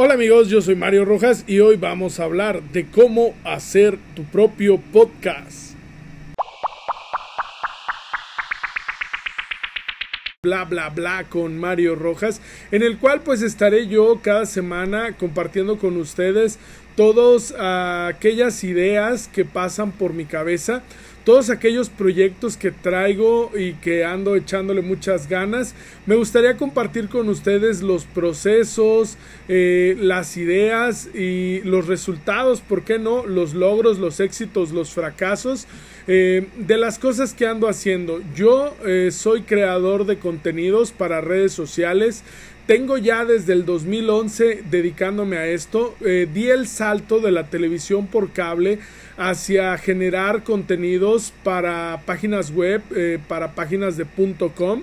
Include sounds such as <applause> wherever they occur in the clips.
Hola amigos, yo soy Mario Rojas y hoy vamos a hablar de cómo hacer tu propio podcast. bla bla bla con Mario Rojas, en el cual pues estaré yo cada semana compartiendo con ustedes todas aquellas ideas que pasan por mi cabeza, todos aquellos proyectos que traigo y que ando echándole muchas ganas. Me gustaría compartir con ustedes los procesos, eh, las ideas y los resultados, ¿por qué no? Los logros, los éxitos, los fracasos. Eh, de las cosas que ando haciendo, yo eh, soy creador de contenidos para redes sociales, tengo ya desde el 2011 dedicándome a esto. Di el salto de la televisión por cable hacia generar contenidos para páginas web, eh, para páginas de .com.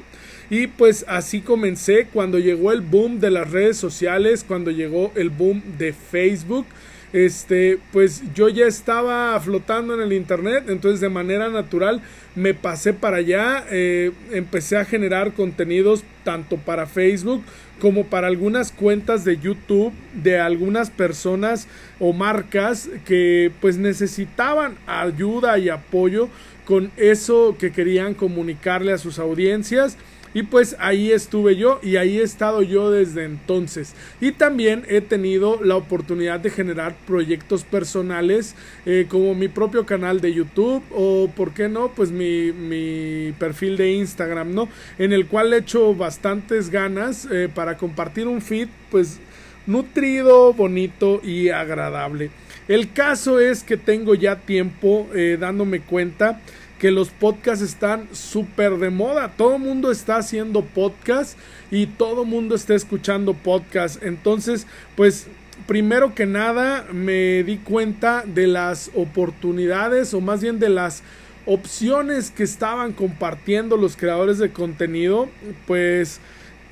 Y pues así comencé cuando llegó el boom de las redes sociales, cuando llegó el boom de Facebook este, pues yo ya estaba flotando en el internet, entonces de manera natural me pasé para allá, eh, empecé a generar contenidos tanto para Facebook como para algunas cuentas de YouTube de algunas personas o marcas que pues necesitaban ayuda y apoyo con eso que querían comunicarle a sus audiencias y pues ahí estuve yo y ahí he estado yo desde entonces. Y también he tenido la oportunidad de generar proyectos personales eh, como mi propio canal de YouTube o, ¿por qué no? Pues mi, mi perfil de Instagram, ¿no? En el cual he hecho bastantes ganas eh, para compartir un feed, pues nutrido, bonito y agradable. El caso es que tengo ya tiempo eh, dándome cuenta que los podcasts están súper de moda. Todo mundo está haciendo podcast y todo mundo está escuchando podcast. Entonces, pues primero que nada me di cuenta de las oportunidades o más bien de las opciones que estaban compartiendo los creadores de contenido. Pues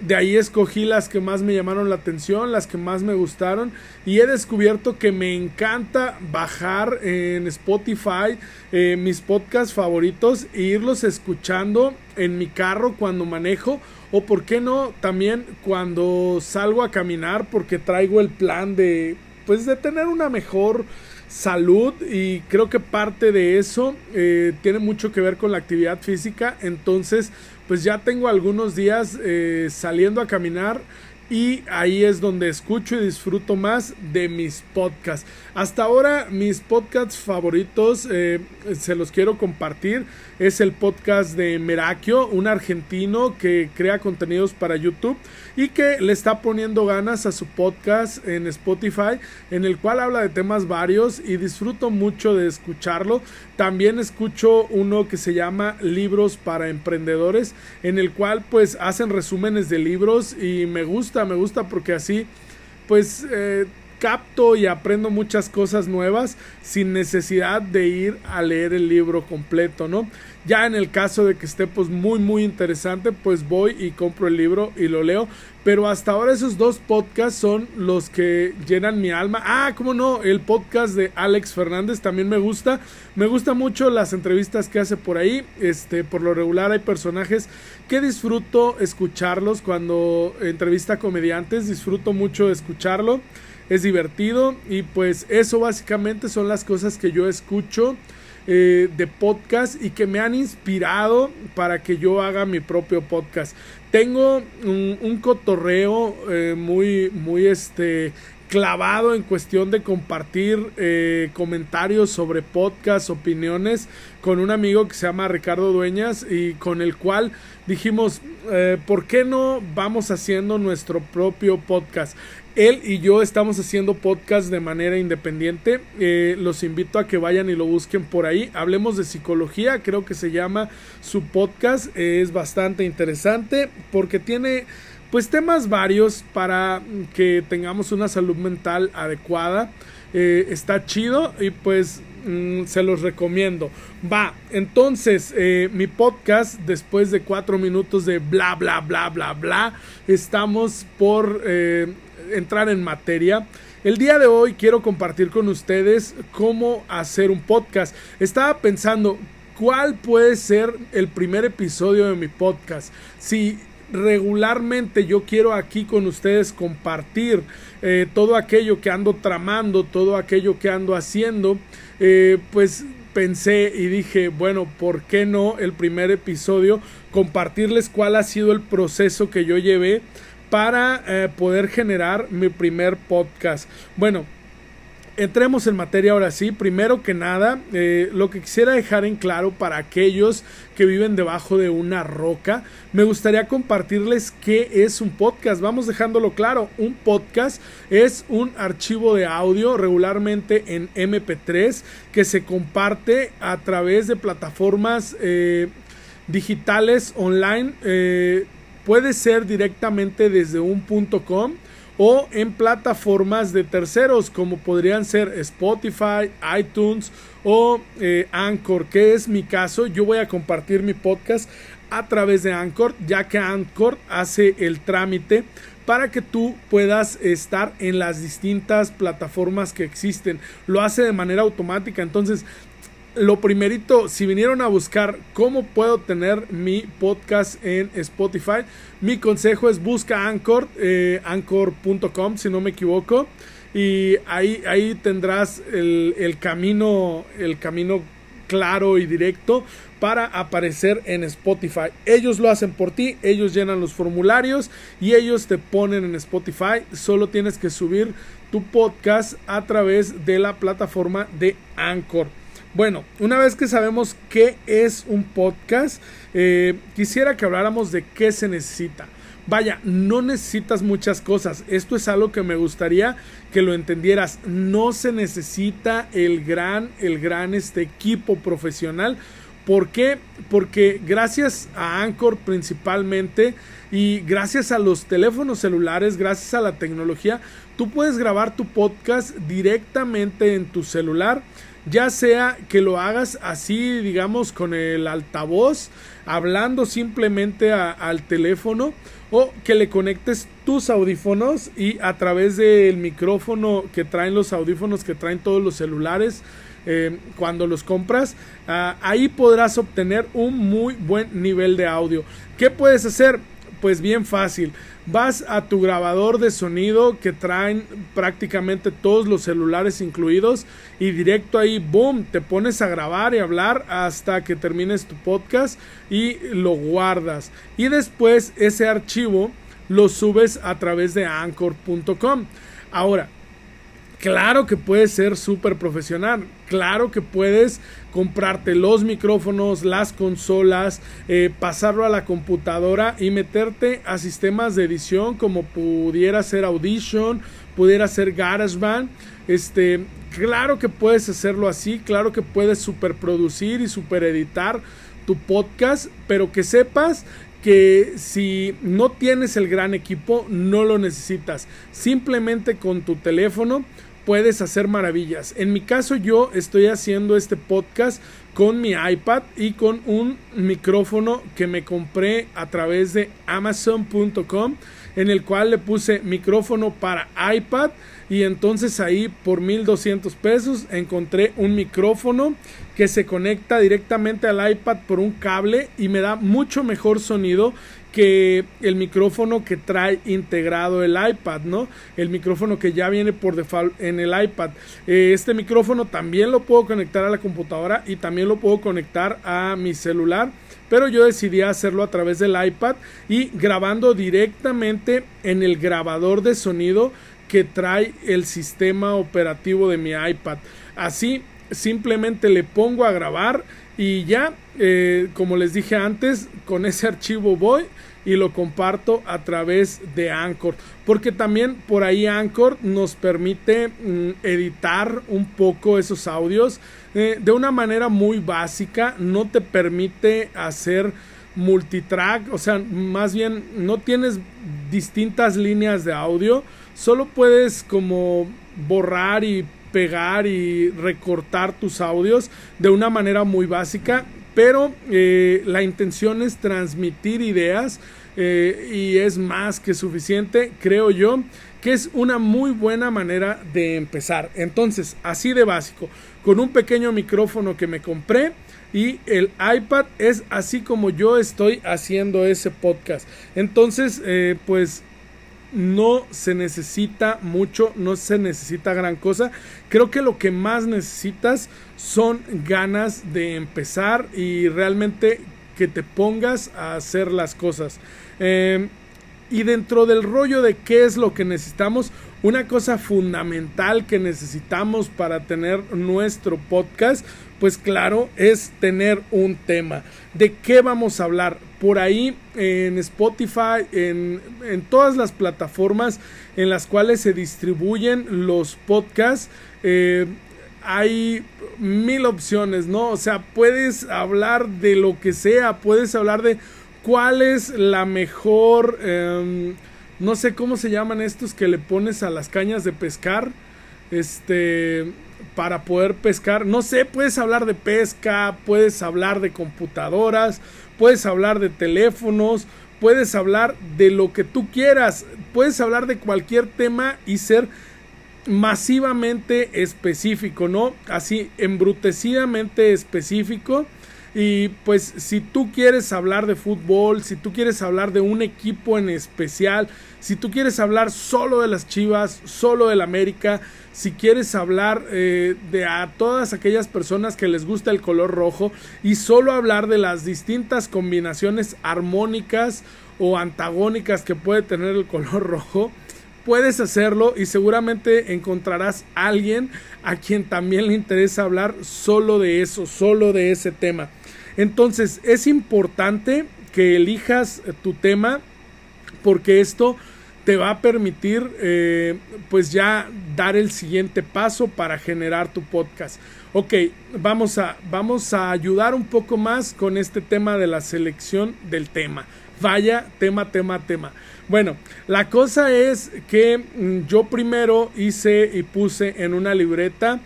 de ahí escogí las que más me llamaron la atención, las que más me gustaron y he descubierto que me encanta bajar en Spotify eh, mis podcasts favoritos e irlos escuchando en mi carro cuando manejo o por qué no también cuando salgo a caminar porque traigo el plan de pues de tener una mejor salud y creo que parte de eso eh, tiene mucho que ver con la actividad física. Entonces pues ya tengo algunos días eh, saliendo a caminar y ahí es donde escucho y disfruto más de mis podcasts. Hasta ahora mis podcasts favoritos eh, se los quiero compartir. Es el podcast de Merakio, un argentino que crea contenidos para YouTube y que le está poniendo ganas a su podcast en Spotify, en el cual habla de temas varios y disfruto mucho de escucharlo. También escucho uno que se llama Libros para Emprendedores, en el cual pues hacen resúmenes de libros y me gusta, me gusta porque así pues... Eh, capto y aprendo muchas cosas nuevas sin necesidad de ir a leer el libro completo, ¿no? Ya en el caso de que esté pues muy muy interesante, pues voy y compro el libro y lo leo. Pero hasta ahora esos dos podcasts son los que llenan mi alma. Ah, cómo no, el podcast de Alex Fernández también me gusta. Me gusta mucho las entrevistas que hace por ahí. Este, por lo regular hay personajes que disfruto escucharlos cuando entrevista comediantes. Disfruto mucho escucharlo es divertido y pues eso básicamente son las cosas que yo escucho eh, de podcast y que me han inspirado para que yo haga mi propio podcast. Tengo un, cotorreo eh, muy, muy este, clavado en cuestión de compartir eh, comentarios sobre podcast, opiniones con un amigo que se llama Ricardo Dueñas y con el cual dijimos, ¿por qué no vamos haciendo nuestro propio podcast? Él y yo estamos haciendo podcast de manera independiente. Eh, los invito a que vayan y lo busquen por ahí. Hablemos de psicología, creo que se llama su podcast. es bastante interesante porque tiene pues temas varios para que tengamos una salud mental adecuada. Eh, está chido y pues mm, se los recomiendo. Va, entonces eh, mi podcast después de cuatro minutos de bla bla bla bla bla estamos por entrar en materia. El día de hoy quiero compartir con ustedes cómo hacer un podcast. Estaba pensando cuál puede ser el primer episodio de mi podcast. Si regularmente yo quiero aquí con ustedes compartir eh, todo aquello que ando tramando, todo aquello que ando haciendo, eh, pues pensé y dije, bueno, ¿por qué no el primer episodio compartirles cuál ha sido el proceso que yo llevé para eh, poder generar mi primer podcast? Bueno, entremos en materia ahora sí. Primero que nada, eh, lo que quisiera dejar en claro para aquellos que viven debajo de una roca, me gustaría compartirles qué es un podcast. Vamos dejándolo claro. Un podcast es un archivo de audio regularmente en MP3 que se comparte a través de plataformas eh, digitales online. Puede ser directamente desde un punto com o en plataformas de terceros como podrían ser Spotify, iTunes o eh, Anchor, que es mi caso. Yo voy a compartir mi podcast a través de Anchor, ya que Anchor hace el trámite para que tú puedas estar en las distintas plataformas que existen. Lo hace de manera automática, entonces lo primerito, si vinieron a buscar cómo puedo tener mi podcast en Spotify, mi consejo es busca Anchor, eh, anchor.com si no me equivoco, y ahí, ahí tendrás el, el, camino, el camino claro y directo para aparecer en Spotify. Ellos lo hacen por ti, ellos llenan los formularios y ellos te ponen en Spotify. Solo tienes que subir tu podcast a través de la plataforma de Anchor. Bueno, una vez que sabemos qué es un podcast, eh, quisiera que habláramos de qué se necesita. Vaya, no necesitas muchas cosas. Esto es algo que me gustaría que lo entendieras. No se necesita el gran, el gran este equipo profesional. ¿Por qué? Porque gracias a Anchor principalmente y gracias a los teléfonos celulares, gracias a la tecnología, tú puedes grabar tu podcast directamente en tu celular ya sea que lo hagas así, digamos, con el altavoz, hablando simplemente al teléfono, o que le conectes tus audífonos y a través del micrófono que traen los audífonos que traen todos los celulares, eh, cuando los compras, ah, ahí podrás obtener un muy buen nivel de audio. ¿Qué puedes hacer? Pues bien fácil vas a tu grabador de sonido que traen prácticamente todos los celulares incluidos y directo ahí, boom, te pones a grabar y hablar hasta que termines tu podcast y lo guardas. Y después ese archivo lo subes a través de anchor.com. Ahora, Claro que puedes ser súper profesional, claro que puedes comprarte los micrófonos, las consolas, eh, pasarlo a la computadora y meterte a sistemas de edición como pudiera ser Audition, pudiera ser GarageBand. Este, claro que puedes hacerlo así, claro que puedes superproducir y supereditar tu podcast, pero que sepas que si no tienes el gran equipo, no lo necesitas. Simplemente con tu teléfono puedes hacer maravillas. En mi caso yo estoy haciendo este podcast con mi iPad y con un micrófono que me compré a través de amazon.com en el cual le puse micrófono para iPad y entonces ahí por 1200 pesos encontré un micrófono que se conecta directamente al iPad por un cable y me da mucho mejor sonido que el micrófono que trae integrado el iPad, ¿no? El micrófono que ya viene por default en el iPad. Eh, este micrófono también lo puedo conectar a la computadora y también lo puedo conectar a mi celular, pero yo decidí hacerlo a través del iPad y grabando directamente en el grabador de sonido que trae el sistema operativo de mi iPad. Así simplemente le pongo a grabar y ya, eh, como les dije antes, con ese archivo voy y lo comparto a través de Anchor. Porque también por ahí Anchor nos permite mm, editar un poco esos audios eh, de una manera muy básica. No te permite hacer multitrack, o sea, más bien no tienes distintas líneas de audio. Solo puedes como borrar y pegar y recortar tus audios de una manera muy básica, pero eh, la intención es transmitir ideas eh, y es más que suficiente, creo yo, que es una muy buena manera de empezar. Entonces, así de básico, con un pequeño micrófono que me compré, y el iPad es así como yo estoy haciendo ese podcast. Entonces, eh, pues no se necesita mucho, no se necesita gran cosa. Creo que lo que más necesitas son ganas de empezar y realmente que te pongas a hacer las cosas. Eh, y dentro del rollo de qué es lo que necesitamos, una cosa fundamental que necesitamos para tener nuestro podcast, pues claro, es tener un tema. ¿De qué vamos a hablar? Por ahí en Spotify, en, en todas las plataformas en las cuales se distribuyen los podcasts, eh, hay mil opciones, ¿no? O sea, puedes hablar de lo que sea, puedes hablar de cuál es la mejor, em, no sé cómo se llaman estos que le pones a las cañas de pescar, este, para poder pescar, no sé, puedes hablar de pesca, puedes hablar de computadoras, puedes hablar de teléfonos, puedes hablar de lo que tú quieras, puedes hablar de cualquier tema y ser masivamente específico, ¿no? Así, embrutecidamente específico y pues si tú quieres hablar de fútbol, si tú quieres hablar de un equipo en especial, si tú quieres hablar solo de las Chivas, solo del América, si quieres hablar eh, de a todas aquellas personas que les gusta el color rojo y solo hablar de las distintas combinaciones armónicas o antagónicas que puede tener el color <laughs> rojo, puedes hacerlo y seguramente encontrarás alguien a quien también le interesa hablar solo de eso, solo de ese tema. Entonces es importante que elijas tu tema porque esto te va a permitir eh, pues ya dar el siguiente paso para generar tu podcast. Ok, vamos a, vamos a ayudar un poco más con este tema de la selección del tema. Vaya, tema, tema, tema. Bueno, la cosa es que mm, yo primero hice y puse en una libreta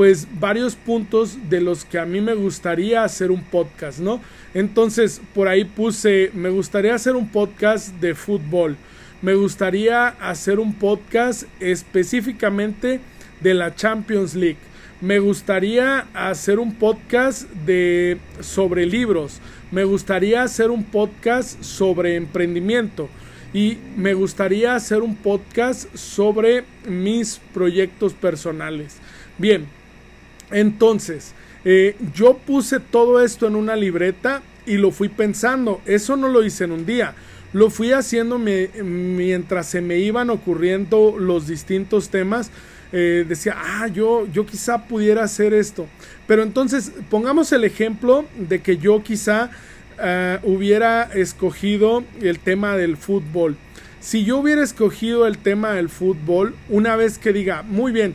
pues varios puntos de los que a mí me gustaría hacer un podcast, ¿no? Entonces, por ahí puse, me gustaría hacer un podcast de fútbol. Me gustaría hacer un podcast específicamente de la Champions League. Me gustaría hacer un podcast de sobre libros. Me gustaría hacer un podcast sobre emprendimiento y me gustaría hacer un podcast sobre mis proyectos personales. Bien, entonces, eh, yo puse todo esto en una libreta y lo fui pensando. Eso no lo hice en un día. Lo fui haciendo mientras se me iban ocurriendo los distintos temas. Eh, decía, ah, yo, yo quizá pudiera hacer esto. Pero entonces, pongamos el ejemplo de que yo quizá eh, hubiera escogido el tema del fútbol. Si yo hubiera escogido el tema del fútbol, una vez que diga, muy bien,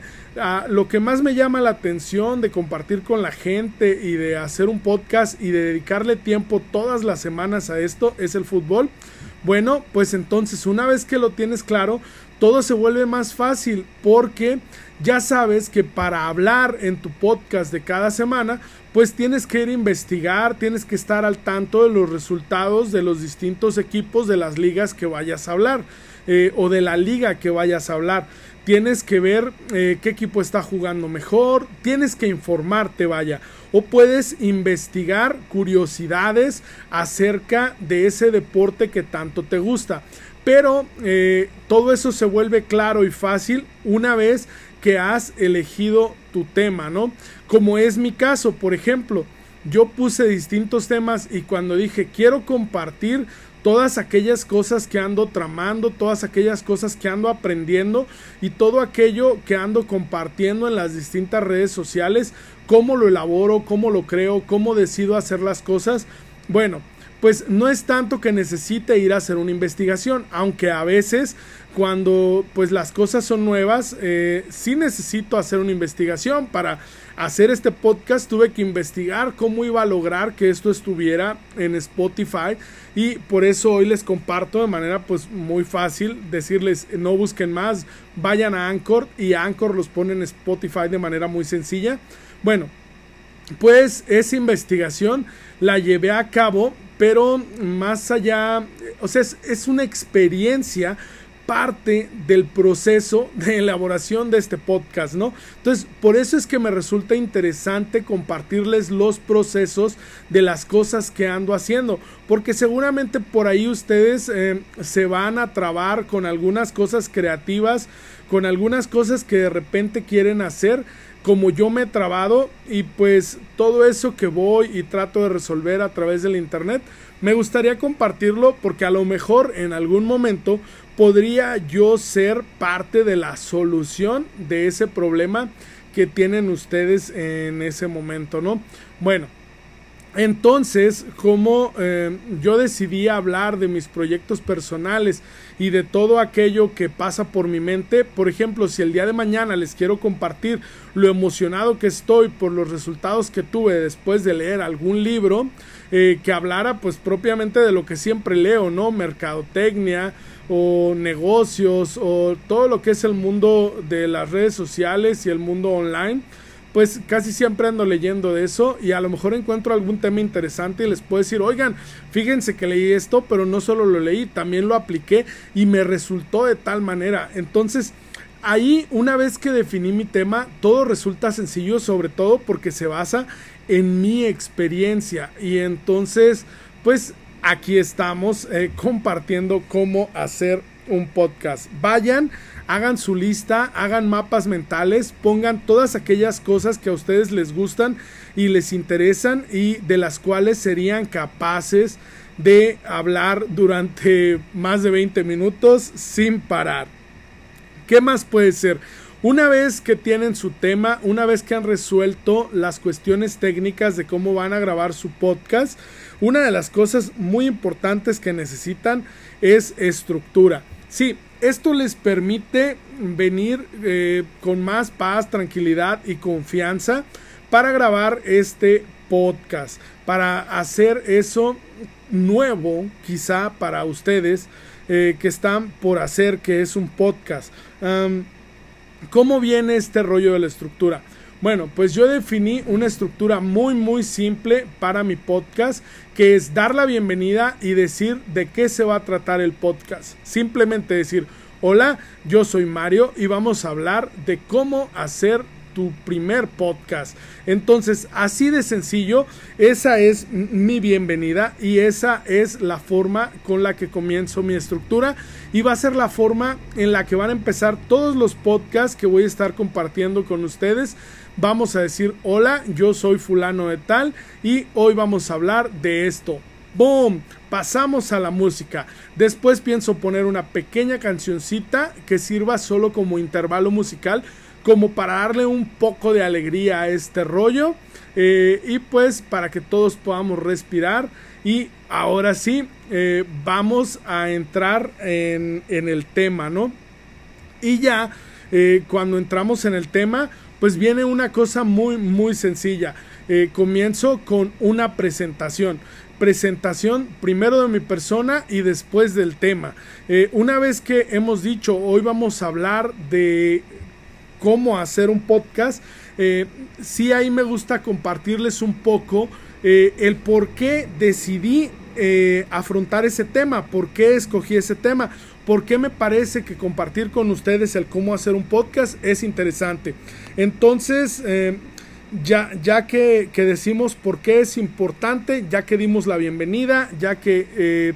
Lo que más me llama la atención de compartir con la gente y de hacer un podcast y de dedicarle tiempo todas las semanas a esto es el fútbol. Bueno, pues entonces una vez que lo tienes claro, todo se vuelve más fácil porque ya sabes que para hablar en tu podcast de cada semana, pues tienes que ir a investigar, tienes que estar al tanto de los resultados de los distintos equipos de las ligas que vayas a hablar eh, o de la liga que vayas a hablar tienes que ver eh, qué equipo está jugando mejor, tienes que informarte, vaya, o puedes investigar curiosidades acerca de ese deporte que tanto te gusta. Pero eh, todo eso se vuelve claro y fácil una vez que has elegido tu tema, ¿no? Como es mi caso, por ejemplo, yo puse distintos temas y cuando dije quiero compartir todas aquellas cosas que ando tramando, todas aquellas cosas que ando aprendiendo y todo aquello que ando compartiendo en las distintas redes sociales, cómo lo elaboro, cómo lo creo, cómo decido hacer las cosas. Bueno, pues no es tanto que necesite ir a hacer una investigación, aunque a veces cuando pues las cosas son nuevas, eh, sí necesito hacer una investigación para hacer este podcast tuve que investigar cómo iba a lograr que esto estuviera en Spotify y por eso hoy les comparto de manera pues muy fácil decirles no busquen más, vayan a Anchor y Anchor los pone en Spotify de manera muy sencilla. Bueno, pues esa investigación la llevé a cabo, pero más allá, o sea, es, es una experiencia parte del proceso de elaboración de este podcast, ¿no? Entonces, por eso es que me resulta interesante compartirles los procesos de las cosas que ando haciendo, porque seguramente por ahí ustedes eh, se van a trabar con algunas cosas creativas, con algunas cosas que de repente quieren hacer, como yo me he trabado y pues todo eso que voy y trato de resolver a través del internet, me gustaría compartirlo porque a lo mejor en algún momento podría yo ser parte de la solución de ese problema que tienen ustedes en ese momento, ¿no? Bueno, entonces, como eh, yo decidí hablar de mis proyectos personales y de todo aquello que pasa por mi mente, por ejemplo, si el día de mañana les quiero compartir lo emocionado que estoy por los resultados que tuve después de leer algún libro eh, que hablara pues propiamente de lo que siempre leo, ¿no? Mercadotecnia o negocios o todo lo que es el mundo de las redes sociales y el mundo online pues casi siempre ando leyendo de eso y a lo mejor encuentro algún tema interesante y les puedo decir, oigan, fíjense que leí esto, pero no solo lo leí, también lo apliqué y me resultó de tal manera. Entonces, ahí una vez que definí mi tema, todo resulta sencillo, sobre todo porque se basa en mi experiencia y entonces, pues aquí estamos eh, compartiendo cómo hacer un podcast. Vayan hagan su lista, hagan mapas mentales, pongan todas aquellas cosas que a ustedes les gustan y les interesan y de las cuales serían capaces de hablar durante más de 20 minutos sin parar. ¿Qué más puede ser? Una vez que tienen su tema, una vez que han resuelto las cuestiones técnicas de cómo van a grabar su podcast, una de las cosas muy importantes que necesitan es estructura. Sí, esto les permite venir eh, con más paz, tranquilidad y confianza para grabar este podcast, para hacer eso nuevo quizá para ustedes eh, que están por hacer que es un podcast. ¿Cómo viene este rollo de la estructura? Bueno, pues yo definí una estructura muy muy simple para mi podcast, que es dar la bienvenida y decir de qué se va a tratar el podcast. Simplemente decir, hola, yo soy Mario y vamos a hablar de cómo hacer tu primer podcast. Entonces, así de sencillo, esa es mi bienvenida y esa es la forma con la que comienzo mi estructura y va a ser la forma en la que van a empezar todos los podcasts que voy a estar compartiendo con ustedes. Vamos a decir, hola, yo soy fulano de tal y hoy vamos a hablar de esto. ¡Boom! Pasamos a la música. Después pienso poner una pequeña cancioncita que sirva solo como intervalo musical como para darle un poco de alegría a este rollo eh, y pues para que todos podamos respirar. Y ahora sí eh, vamos a entrar en, el tema no y ya eh, cuando entramos en el tema pues viene una cosa muy muy sencilla. Comienzo con una presentación. Presentación primero de mi persona y después del tema. una vez que hemos dicho hoy vamos a hablar de cómo hacer un podcast, eh, sí ahí me gusta compartirles un poco eh, el por qué decidí eh, afrontar ese tema, por qué escogí ese tema, por qué me parece que compartir con ustedes el cómo hacer un podcast es interesante. Entonces, ya, ya que, que, decimos por qué es importante, ya que dimos la bienvenida, ya que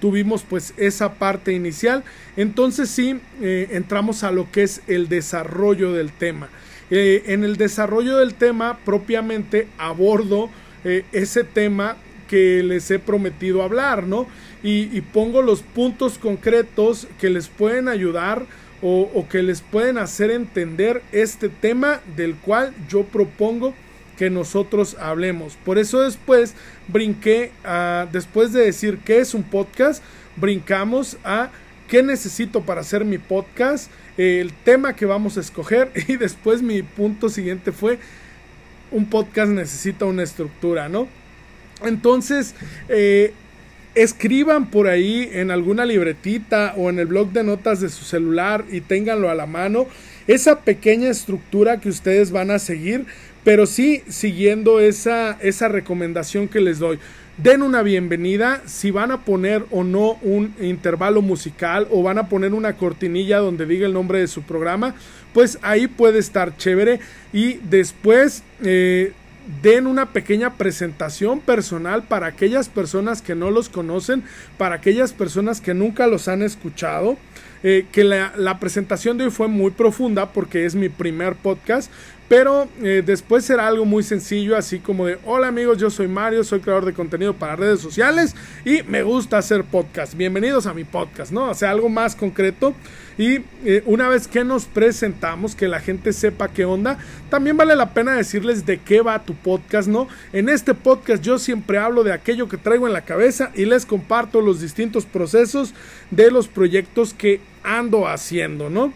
tuvimos pues esa parte inicial. Entonces sí, eh, entramos a lo que es el desarrollo del tema. Eh, en el desarrollo del tema propiamente abordo eh, ese tema que les he prometido hablar, ¿no? Y, pongo los puntos concretos que les pueden ayudar o, o que les pueden hacer entender este tema del cual yo propongo que nosotros hablemos. Por eso después brinqué a, después de decir qué es un podcast, brincamos a qué necesito para hacer mi podcast, el tema que vamos a escoger <laughs> y después mi punto siguiente fue un podcast necesita una estructura, ¿no? Entonces, eh, escriban por ahí en alguna libretita o en el blog de notas de su celular y ténganlo a la mano esa pequeña estructura que ustedes van a seguir pero sí siguiendo esa, esa recomendación que les doy. den una bienvenida, si van a poner o no un intervalo musical o van a poner una cortinilla donde diga el nombre de su programa, pues ahí puede estar chévere y después eh, den una pequeña presentación personal para aquellas personas que no los conocen, para aquellas personas que nunca los han escuchado. Eh, que la, la, presentación de hoy fue muy profunda porque es mi primer podcast, pero eh, después será algo muy sencillo, así como de, hola amigos, yo soy Mario, soy creador de contenido para redes sociales y me gusta hacer podcast. Bienvenidos a mi podcast, ¿no? O sea, algo más concreto. Y eh, una vez que nos presentamos, que la gente sepa qué onda, también vale la pena decirles de qué va tu podcast, ¿no? En este podcast yo siempre hablo de aquello que traigo en la cabeza y les comparto los distintos procesos de los proyectos que ando haciendo, ¿no?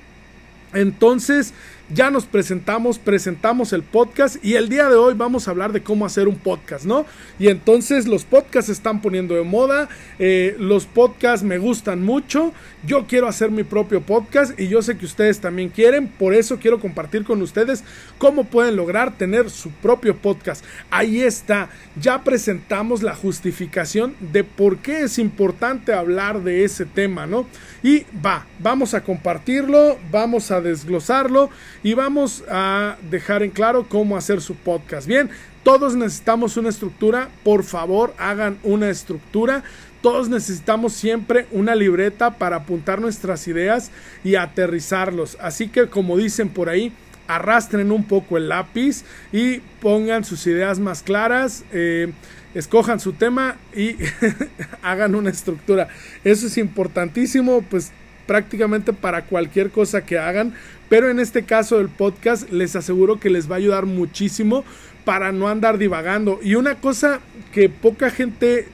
Entonces, ya nos presentamos, presentamos el podcast y el día de hoy vamos a hablar de cómo hacer un podcast, ¿no? Y entonces los podcasts se están poniendo de moda, eh, los podcasts me gustan mucho, yo quiero hacer mi propio podcast y yo sé que ustedes también quieren, por eso quiero compartir con ustedes cómo pueden lograr tener su propio podcast. Ahí está, ya presentamos la justificación de por qué es importante hablar de ese tema, ¿no? Y va, vamos a compartirlo, vamos a desglosarlo y vamos a dejar en claro cómo hacer su podcast. Bien, todos necesitamos una estructura, por favor hagan una estructura. Todos necesitamos siempre una libreta para apuntar nuestras ideas y aterrizarlos. Así que como dicen por ahí, arrastren un poco el lápiz y pongan sus ideas más claras. Eh, escojan su tema y <laughs> hagan una estructura. Eso es importantísimo, pues prácticamente para cualquier cosa que hagan, pero en este caso del podcast les aseguro que les va a ayudar muchísimo para no andar divagando. Y una cosa que poca gente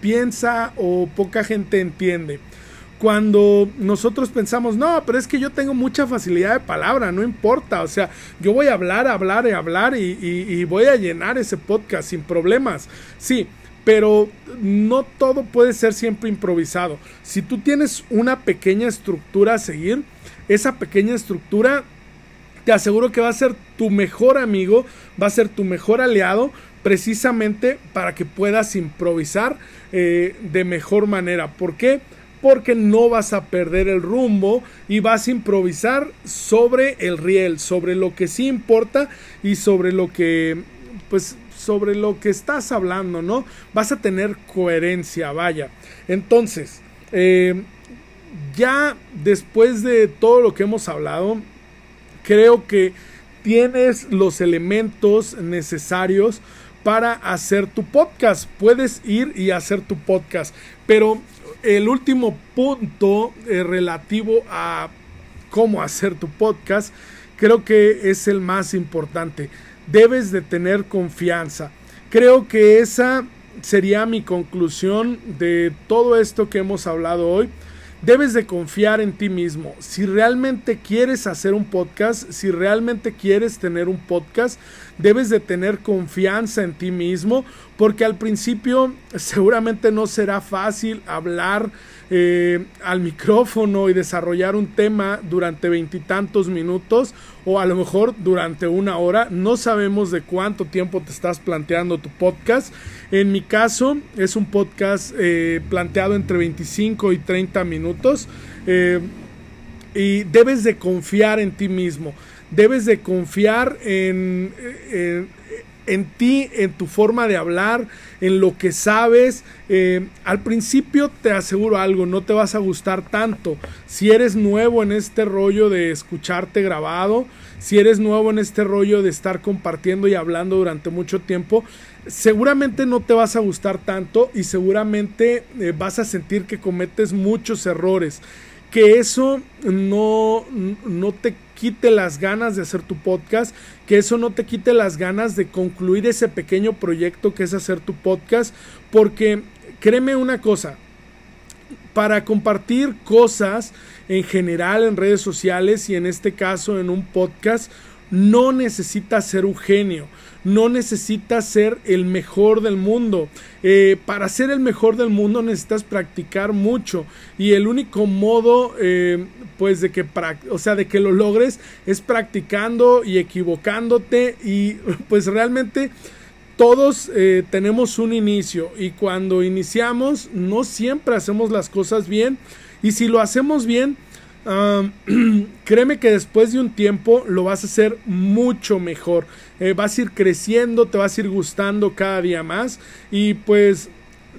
piensa o poca gente entiende. Cuando nosotros pensamos, no, pero es que yo tengo mucha facilidad de palabra, no importa, o sea, yo voy a hablar, hablar y hablar y, y voy a llenar ese podcast sin problemas. Sí, pero no todo puede ser siempre improvisado. Si tú tienes una pequeña estructura a seguir, esa pequeña estructura te aseguro que va a ser tu mejor amigo, va a ser tu mejor aliado, precisamente para que puedas improvisar eh, de mejor manera. ¿Por qué? Porque no vas a perder el rumbo y vas a improvisar sobre el riel, sobre lo que sí importa y sobre lo que pues sobre lo que estás hablando, ¿no? Vas a tener coherencia, vaya. Entonces, eh, ya después de todo lo que hemos hablado, creo que tienes los elementos necesarios para hacer tu podcast. Puedes ir y hacer tu podcast. Pero el último punto eh, relativo a cómo hacer tu podcast, creo que es el más importante debes de tener confianza. Creo que esa sería mi conclusión de todo esto que hemos hablado hoy. Debes de confiar en ti mismo. Si realmente quieres hacer un podcast, si realmente quieres tener un podcast, debes de tener confianza en ti mismo, porque al principio seguramente no será fácil hablar eh, al micrófono y desarrollar un tema durante veintitantos minutos o a lo mejor durante una hora. No sabemos de cuánto tiempo te estás planteando tu podcast. En mi caso es un podcast eh, planteado entre 25 y 30 minutos. Eh, y debes de confiar en ti mismo. Debes de confiar en, en ti, en tu forma de hablar, en lo que sabes. Eh, al principio te aseguro algo, no te vas a gustar tanto. Si eres nuevo en este rollo de escucharte grabado, si eres nuevo en este rollo de estar compartiendo y hablando durante mucho tiempo, seguramente no te vas a gustar tanto y seguramente eh, vas a sentir que cometes muchos errores. Que eso no, no te quite las ganas de hacer tu podcast, que eso no te quite las ganas de concluir ese pequeño proyecto que es hacer tu podcast, porque créeme una cosa, para compartir cosas en general en redes sociales y en este caso en un podcast, no necesitas ser un genio, no necesitas ser el mejor del mundo. Eh, para ser el mejor del mundo necesitas practicar mucho y el único modo eh, pues de que o sea de que lo logres es practicando y equivocándote y <laughs> pues realmente todos eh, tenemos un inicio y cuando iniciamos no siempre hacemos las cosas bien y si lo hacemos bien, <clears throat> créeme que después de un tiempo lo vas a hacer mucho mejor. Eh, vas a ir creciendo, te vas a ir gustando cada día más y pues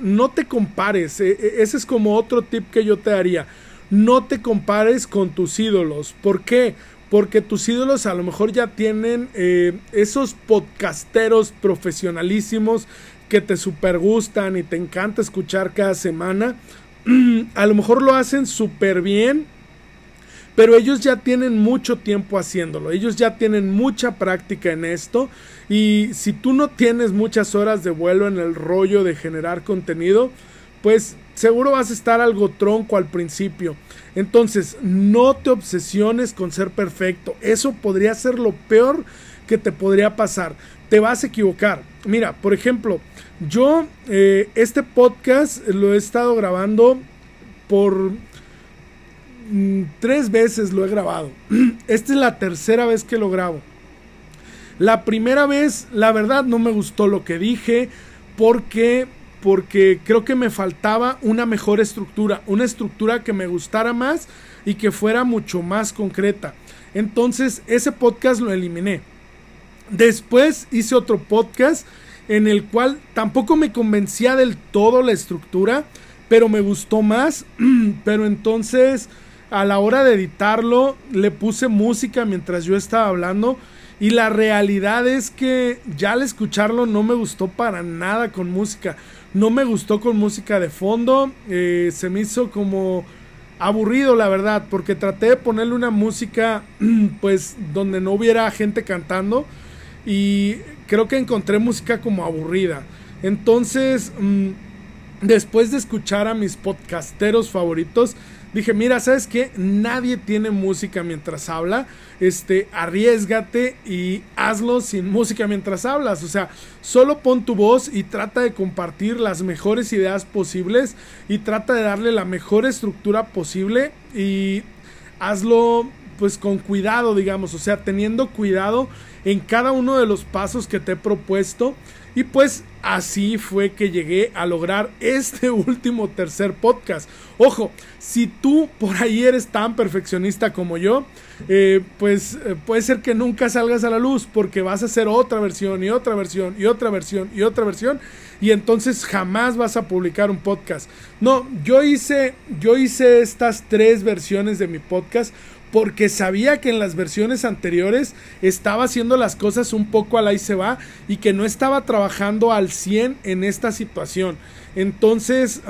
no te compares. Eh, eh, ese es como otro tip que yo te daría. No te compares con tus ídolos. ¿Por qué? Porque tus ídolos a lo mejor ya tienen esos podcasteros profesionalísimos que te super gustan y te encanta escuchar cada semana. <clears throat> a lo mejor lo hacen súper bien pero ellos ya tienen mucho tiempo haciéndolo, ellos ya tienen mucha práctica en esto y si tú no tienes muchas horas de vuelo en el rollo de generar contenido, pues seguro vas a estar algo tronco al principio. Entonces, no te obsesiones con ser perfecto, eso podría ser lo peor que te podría pasar. Te vas a equivocar. Mira, por ejemplo, yo eh, este podcast lo he estado grabando por Mm, tres veces lo he grabado. <clears throat> Esta es la tercera vez que lo grabo. La primera vez, la verdad, no me gustó lo que dije porque porque creo que me faltaba una mejor estructura, una estructura que me gustara más y que fuera mucho más concreta. Entonces, ese podcast lo eliminé. Después hice otro podcast en el cual tampoco me convencía del todo la estructura, pero me gustó más. <clears throat> pero entonces a la hora de editarlo le puse música mientras yo estaba hablando y la realidad es que ya al escucharlo no me gustó para nada con música. No me gustó con música de fondo. Eh, se me hizo como aburrido la verdad porque traté de ponerle una música <clears throat> pues donde no hubiera gente cantando y creo que encontré música como aburrida. Entonces, mm, después de escuchar a mis podcasteros favoritos, dije, mira, ¿sabes qué? Nadie tiene música mientras habla. Este, arriesgate y hazlo sin música mientras hablas. O sea, solo pon tu voz y trata de compartir las mejores ideas posibles y trata de darle la mejor estructura posible y hazlo pues con cuidado, digamos, o sea, teniendo cuidado en cada uno de los pasos que te he propuesto y pues así fue que llegué a lograr este <laughs> último tercer podcast. Ojo, si tú por ahí eres tan perfeccionista como yo, eh, pues eh, puede ser que nunca salgas a la luz porque vas a hacer otra versión y otra versión y otra versión y otra versión y entonces jamás vas a publicar un podcast. No, yo hice, yo hice estas tres versiones de mi podcast porque sabía que en las versiones anteriores estaba haciendo las cosas un poco al ahí se va y que no estaba trabajando al 100 en esta situación. Entonces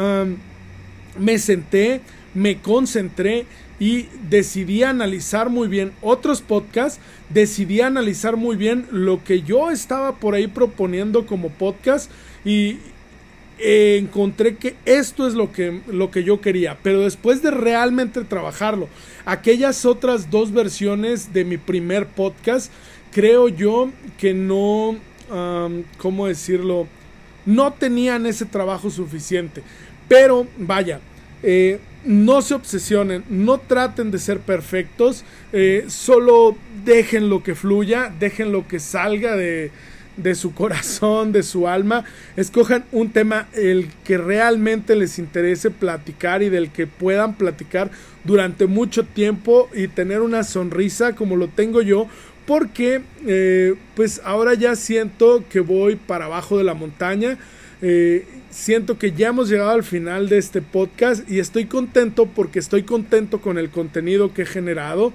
me senté, me concentré y decidí analizar muy bien otros podcasts, decidí analizar muy bien lo que yo estaba por ahí proponiendo como podcast y, encontré que esto es lo que, lo que yo quería, pero después de realmente trabajarlo, aquellas otras dos versiones de mi primer podcast, creo yo que no, ¿cómo decirlo? No tenían ese trabajo suficiente. Pero vaya, eh, no se obsesionen, no traten de ser perfectos, eh, solo dejen lo que fluya, dejen lo que salga de, de su corazón, de su alma. Escojan un tema el que realmente les interese platicar y del que puedan platicar durante mucho tiempo y tener una sonrisa como lo tengo yo. Porque eh, pues ahora ya siento que voy para abajo de la montaña. Eh, siento que ya hemos llegado al final de este podcast y estoy contento porque estoy contento con el contenido que he generado.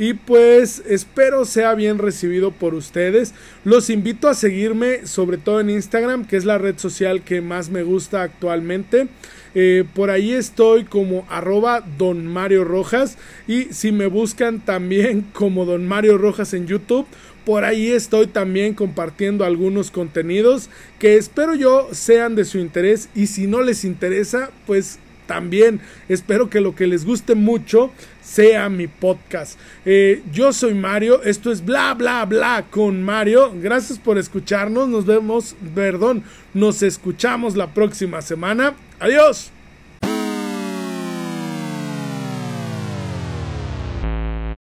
Y pues espero sea bien recibido por ustedes. Los invito a seguirme, sobre todo en Instagram, que es la red social que más me gusta actualmente. Eh, por ahí estoy como arroba don Mario Rojas. Y si me buscan también <laughs> como don Mario Rojas en YouTube. Por ahí estoy también compartiendo algunos contenidos que espero yo sean de su interés y si no les interesa, pues también espero que lo que les guste mucho sea mi podcast. Eh, yo soy Mario, esto es bla bla bla con Mario. Gracias por escucharnos, nos vemos, perdón, nos escuchamos la próxima semana. Adiós.